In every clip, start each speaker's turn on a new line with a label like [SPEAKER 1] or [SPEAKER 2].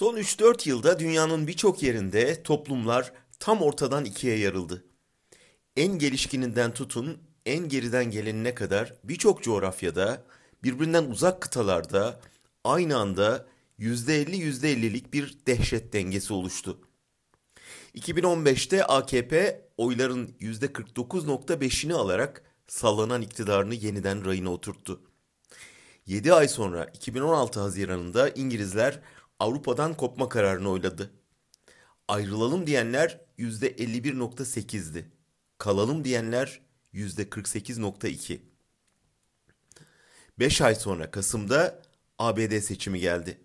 [SPEAKER 1] Son 3-4 yılda dünyanın birçok yerinde toplumlar tam ortadan ikiye yarıldı. En gelişkininden tutun en geriden gelenine kadar birçok coğrafyada birbirinden uzak kıtalarda aynı anda %50-%50'lik bir dehşet dengesi oluştu. 2015'te AKP oyların %49.5'ini alarak sallanan iktidarını yeniden rayına oturttu. 7 ay sonra 2016 Haziran'ında İngilizler Avrupa'dan kopma kararını oyladı. Ayrılalım diyenler %51.8'di. Kalalım diyenler %48.2. 5 ay sonra Kasım'da ABD seçimi geldi.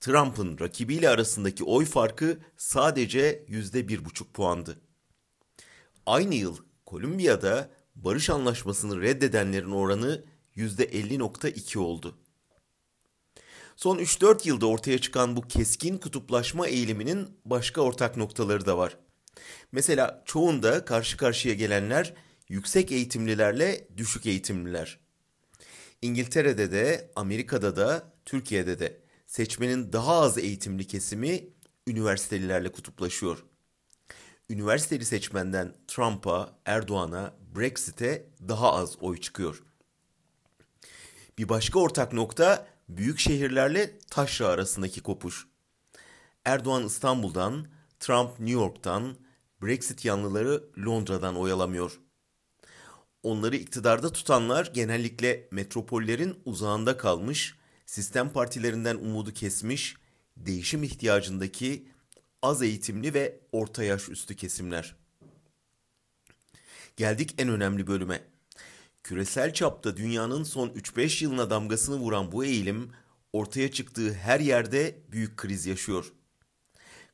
[SPEAKER 1] Trump'ın rakibiyle arasındaki oy farkı sadece %1,5 puandı. Aynı yıl Kolombiya'da barış anlaşmasını reddedenlerin oranı %50.2 oldu. Son 3-4 yılda ortaya çıkan bu keskin kutuplaşma eğiliminin başka ortak noktaları da var. Mesela çoğunda karşı karşıya gelenler yüksek eğitimlilerle düşük eğitimliler. İngiltere'de de, Amerika'da da, Türkiye'de de seçmenin daha az eğitimli kesimi üniversitelilerle kutuplaşıyor. Üniversiteli seçmenden Trump'a, Erdoğan'a, Brexit'e daha az oy çıkıyor. Bir başka ortak nokta büyük şehirlerle taşra arasındaki kopuş. Erdoğan İstanbul'dan, Trump New York'tan, Brexit yanlıları Londra'dan oyalamıyor. Onları iktidarda tutanlar genellikle metropollerin uzağında kalmış, sistem partilerinden umudu kesmiş, değişim ihtiyacındaki az eğitimli ve orta yaş üstü kesimler. Geldik en önemli bölüme. Küresel çapta dünyanın son 3-5 yılına damgasını vuran bu eğilim ortaya çıktığı her yerde büyük kriz yaşıyor.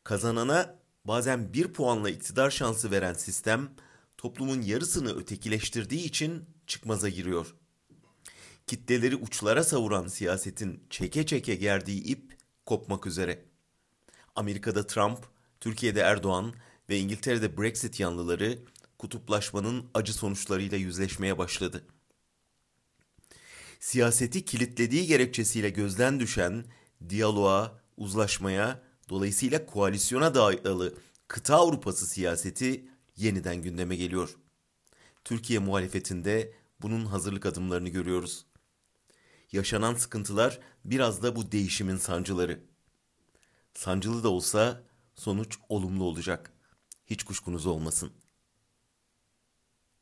[SPEAKER 1] Kazanana bazen bir puanla iktidar şansı veren sistem toplumun yarısını ötekileştirdiği için çıkmaza giriyor. Kitleleri uçlara savuran siyasetin çeke çeke gerdiği ip kopmak üzere. Amerika'da Trump, Türkiye'de Erdoğan ve İngiltere'de Brexit yanlıları kutuplaşmanın acı sonuçlarıyla yüzleşmeye başladı. Siyaseti kilitlediği gerekçesiyle gözden düşen diyaloğa, uzlaşmaya, dolayısıyla koalisyona dayalı kıta Avrupası siyaseti yeniden gündeme geliyor. Türkiye muhalefetinde bunun hazırlık adımlarını görüyoruz. Yaşanan sıkıntılar biraz da bu değişimin sancıları. Sancılı da olsa sonuç olumlu olacak. Hiç kuşkunuz olmasın.